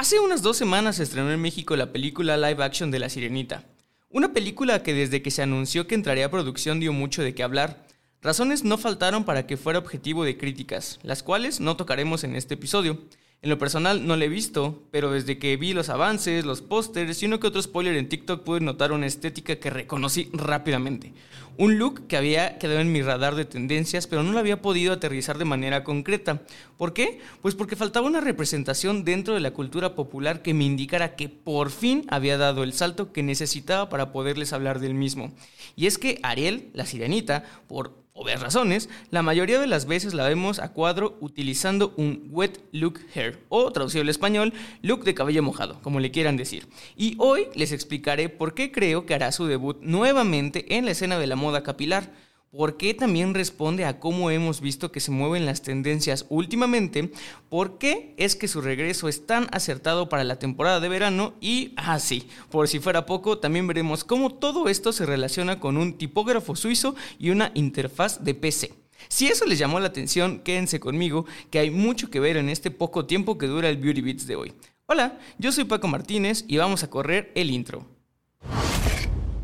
Hace unas dos semanas se estrenó en México la película live action de La Sirenita. Una película que desde que se anunció que entraría a producción dio mucho de qué hablar. Razones no faltaron para que fuera objetivo de críticas, las cuales no tocaremos en este episodio. En lo personal no la he visto, pero desde que vi los avances, los pósters y uno que otro spoiler en TikTok pude notar una estética que reconocí rápidamente. Un look que había quedado en mi radar de tendencias, pero no lo había podido aterrizar de manera concreta. ¿Por qué? Pues porque faltaba una representación dentro de la cultura popular que me indicara que por fin había dado el salto que necesitaba para poderles hablar del mismo. Y es que Ariel, la sirenita, por obvias razones, la mayoría de las veces la vemos a cuadro utilizando un wet look hair o traducido al español, look de cabello mojado, como le quieran decir. Y hoy les explicaré por qué creo que hará su debut nuevamente en la escena de la moda capilar ¿Por qué también responde a cómo hemos visto que se mueven las tendencias últimamente? ¿Por qué es que su regreso es tan acertado para la temporada de verano? Y, ah, sí, por si fuera poco, también veremos cómo todo esto se relaciona con un tipógrafo suizo y una interfaz de PC. Si eso les llamó la atención, quédense conmigo, que hay mucho que ver en este poco tiempo que dura el Beauty Beats de hoy. Hola, yo soy Paco Martínez y vamos a correr el intro.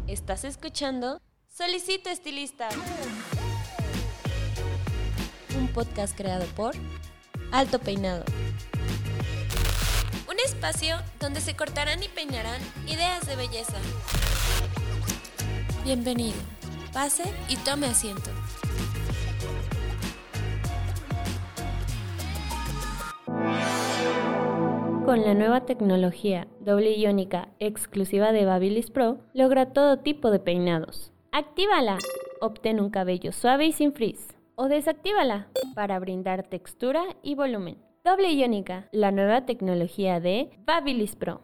¿Estás escuchando? Solicito estilista. Un podcast creado por Alto Peinado. Un espacio donde se cortarán y peinarán ideas de belleza. Bienvenido. Pase y tome asiento. Con la nueva tecnología doble iónica exclusiva de Babilis Pro, logra todo tipo de peinados Actívala. Obtén un cabello suave y sin frizz. O desactívala para brindar textura y volumen. Doble iónica, la nueva tecnología de Babilis Pro.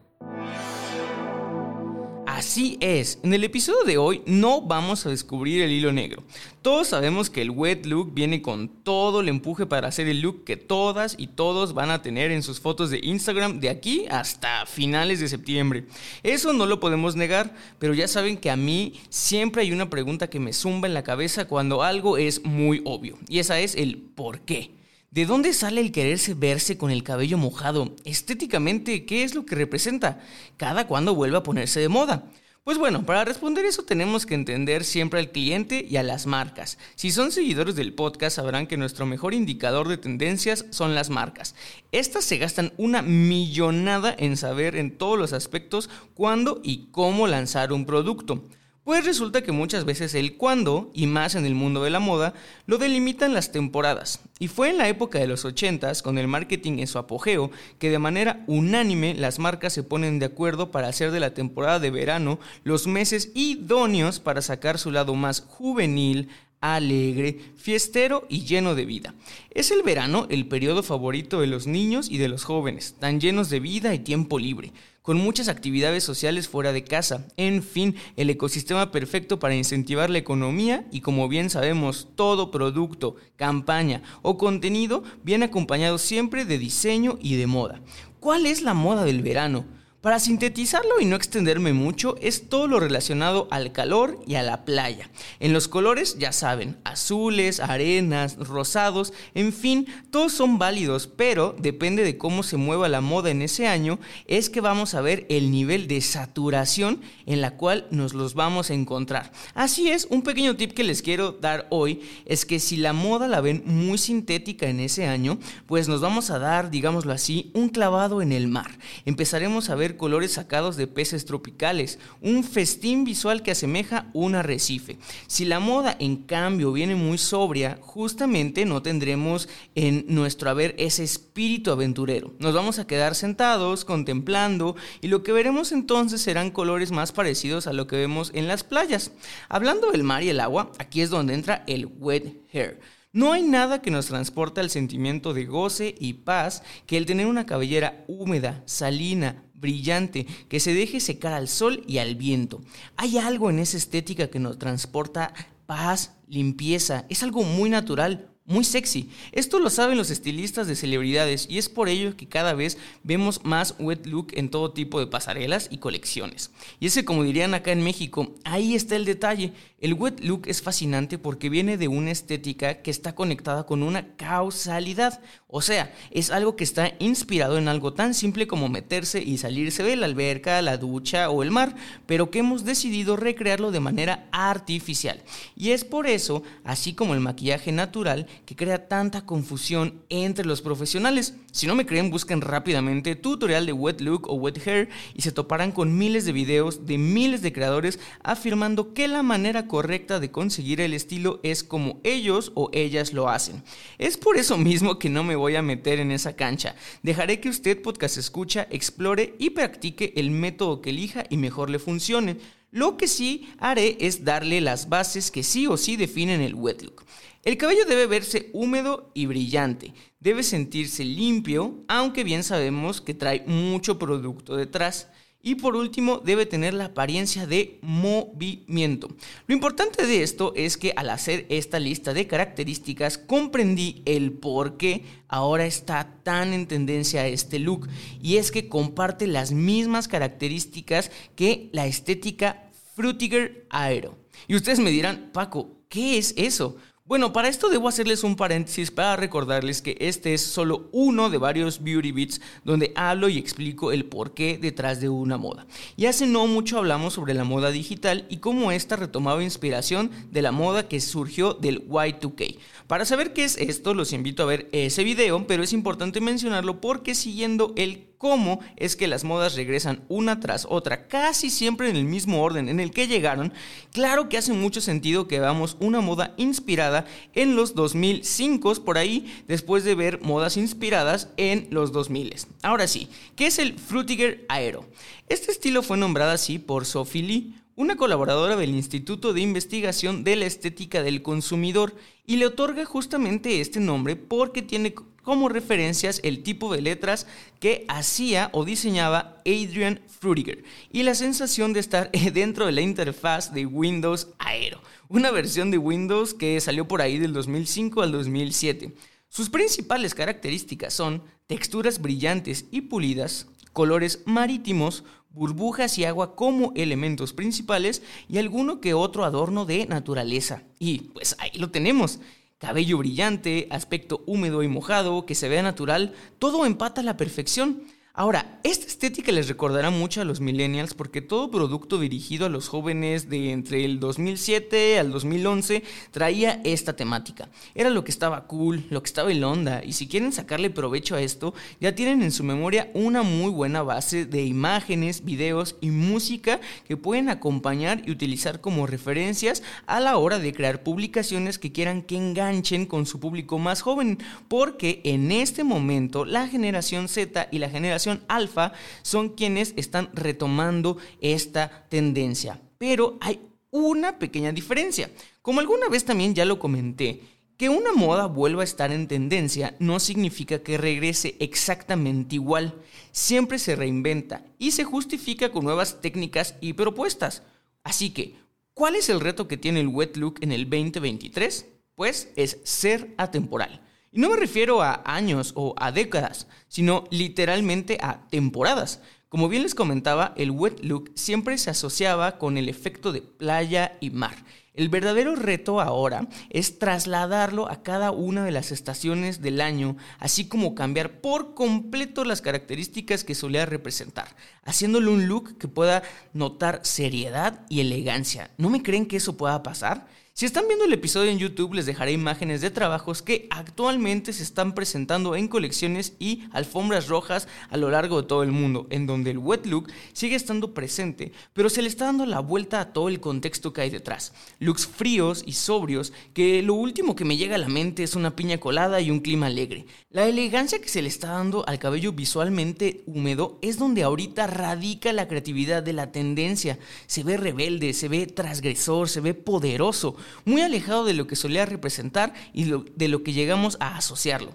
Así es, en el episodio de hoy no vamos a descubrir el hilo negro. Todos sabemos que el wet look viene con todo el empuje para hacer el look que todas y todos van a tener en sus fotos de Instagram de aquí hasta finales de septiembre. Eso no lo podemos negar, pero ya saben que a mí siempre hay una pregunta que me zumba en la cabeza cuando algo es muy obvio, y esa es el por qué. ¿De dónde sale el quererse verse con el cabello mojado? Estéticamente, ¿qué es lo que representa? ¿Cada cuando vuelve a ponerse de moda? Pues bueno, para responder eso tenemos que entender siempre al cliente y a las marcas. Si son seguidores del podcast sabrán que nuestro mejor indicador de tendencias son las marcas. Estas se gastan una millonada en saber en todos los aspectos cuándo y cómo lanzar un producto. Pues resulta que muchas veces el cuándo, y más en el mundo de la moda, lo delimitan las temporadas. Y fue en la época de los 80s, con el marketing en su apogeo, que de manera unánime las marcas se ponen de acuerdo para hacer de la temporada de verano los meses idóneos para sacar su lado más juvenil, alegre, fiestero y lleno de vida. Es el verano el periodo favorito de los niños y de los jóvenes, tan llenos de vida y tiempo libre con muchas actividades sociales fuera de casa. En fin, el ecosistema perfecto para incentivar la economía y como bien sabemos, todo producto, campaña o contenido viene acompañado siempre de diseño y de moda. ¿Cuál es la moda del verano? Para sintetizarlo y no extenderme mucho, es todo lo relacionado al calor y a la playa. En los colores, ya saben, azules, arenas, rosados, en fin, todos son válidos, pero depende de cómo se mueva la moda en ese año, es que vamos a ver el nivel de saturación en la cual nos los vamos a encontrar. Así es, un pequeño tip que les quiero dar hoy es que si la moda la ven muy sintética en ese año, pues nos vamos a dar, digámoslo así, un clavado en el mar. Empezaremos a ver colores sacados de peces tropicales, un festín visual que asemeja un arrecife. Si la moda, en cambio, viene muy sobria, justamente no tendremos en nuestro haber ese espíritu aventurero. Nos vamos a quedar sentados, contemplando, y lo que veremos entonces serán colores más parecidos a lo que vemos en las playas. Hablando del mar y el agua, aquí es donde entra el wet hair. No hay nada que nos transporte al sentimiento de goce y paz que el tener una cabellera húmeda, salina, brillante, que se deje secar al sol y al viento. Hay algo en esa estética que nos transporta paz, limpieza, es algo muy natural, muy sexy. Esto lo saben los estilistas de celebridades y es por ello que cada vez vemos más wet look en todo tipo de pasarelas y colecciones. Y ese, como dirían acá en México, ahí está el detalle. El wet look es fascinante porque viene de una estética que está conectada con una causalidad. O sea, es algo que está inspirado en algo tan simple como meterse y salirse de la alberca, la ducha o el mar, pero que hemos decidido recrearlo de manera artificial. Y es por eso, así como el maquillaje natural, que crea tanta confusión entre los profesionales. Si no me creen, busquen rápidamente tutorial de wet look o wet hair y se toparán con miles de videos de miles de creadores afirmando que la manera correcta de conseguir el estilo es como ellos o ellas lo hacen. Es por eso mismo que no me voy a meter en esa cancha. Dejaré que usted podcast escucha, explore y practique el método que elija y mejor le funcione. Lo que sí haré es darle las bases que sí o sí definen el wet look. El cabello debe verse húmedo y brillante, debe sentirse limpio, aunque bien sabemos que trae mucho producto detrás. Y por último, debe tener la apariencia de movimiento. Lo importante de esto es que al hacer esta lista de características comprendí el por qué ahora está tan en tendencia este look. Y es que comparte las mismas características que la estética Frutiger Aero. Y ustedes me dirán, Paco, ¿qué es eso? Bueno, para esto debo hacerles un paréntesis para recordarles que este es solo uno de varios Beauty Beats donde hablo y explico el porqué detrás de una moda. Y hace no mucho hablamos sobre la moda digital y cómo esta retomaba inspiración de la moda que surgió del Y2K. Para saber qué es esto, los invito a ver ese video, pero es importante mencionarlo porque siguiendo el cómo es que las modas regresan una tras otra, casi siempre en el mismo orden en el que llegaron, claro que hace mucho sentido que veamos una moda inspirada en los 2005 por ahí, después de ver modas inspiradas en los 2000. Ahora sí, ¿qué es el Frutiger Aero? Este estilo fue nombrado así por Sophie Lee, una colaboradora del Instituto de Investigación de la Estética del Consumidor, y le otorga justamente este nombre porque tiene como referencias el tipo de letras que hacía o diseñaba Adrian Frutiger y la sensación de estar dentro de la interfaz de Windows Aero, una versión de Windows que salió por ahí del 2005 al 2007. Sus principales características son texturas brillantes y pulidas, colores marítimos, burbujas y agua como elementos principales y alguno que otro adorno de naturaleza. Y pues ahí lo tenemos. Cabello brillante, aspecto húmedo y mojado, que se vea natural, todo empata a la perfección. Ahora, esta estética les recordará mucho a los millennials porque todo producto dirigido a los jóvenes de entre el 2007 al 2011 traía esta temática. Era lo que estaba cool, lo que estaba en onda y si quieren sacarle provecho a esto, ya tienen en su memoria una muy buena base de imágenes, videos y música que pueden acompañar y utilizar como referencias a la hora de crear publicaciones que quieran que enganchen con su público más joven, porque en este momento la generación Z y la generación alfa son quienes están retomando esta tendencia. Pero hay una pequeña diferencia. Como alguna vez también ya lo comenté, que una moda vuelva a estar en tendencia no significa que regrese exactamente igual. Siempre se reinventa y se justifica con nuevas técnicas y propuestas. Así que, ¿cuál es el reto que tiene el wet look en el 2023? Pues es ser atemporal. Y no me refiero a años o a décadas, sino literalmente a temporadas. Como bien les comentaba, el wet look siempre se asociaba con el efecto de playa y mar. El verdadero reto ahora es trasladarlo a cada una de las estaciones del año, así como cambiar por completo las características que solía representar, haciéndole un look que pueda notar seriedad y elegancia. ¿No me creen que eso pueda pasar? Si están viendo el episodio en YouTube les dejaré imágenes de trabajos que actualmente se están presentando en colecciones y alfombras rojas a lo largo de todo el mundo, en donde el wet look sigue estando presente, pero se le está dando la vuelta a todo el contexto que hay detrás. Looks fríos y sobrios, que lo último que me llega a la mente es una piña colada y un clima alegre. La elegancia que se le está dando al cabello visualmente húmedo es donde ahorita radica la creatividad de la tendencia. Se ve rebelde, se ve transgresor, se ve poderoso muy alejado de lo que solía representar y de lo que llegamos a asociarlo.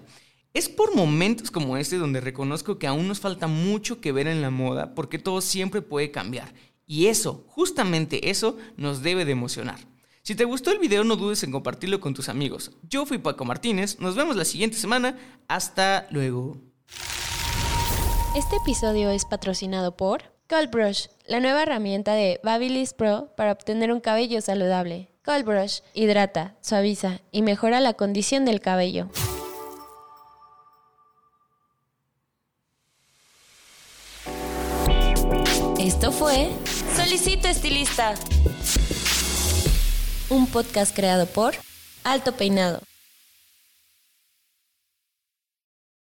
Es por momentos como este donde reconozco que aún nos falta mucho que ver en la moda porque todo siempre puede cambiar. Y eso, justamente eso, nos debe de emocionar. Si te gustó el video no dudes en compartirlo con tus amigos. Yo fui Paco Martínez, nos vemos la siguiente semana, hasta luego. Este episodio es patrocinado por Cold Brush, la nueva herramienta de Babyliss Pro para obtener un cabello saludable. Cold Brush hidrata, suaviza y mejora la condición del cabello. Esto fue Solicito Estilista, un podcast creado por Alto Peinado.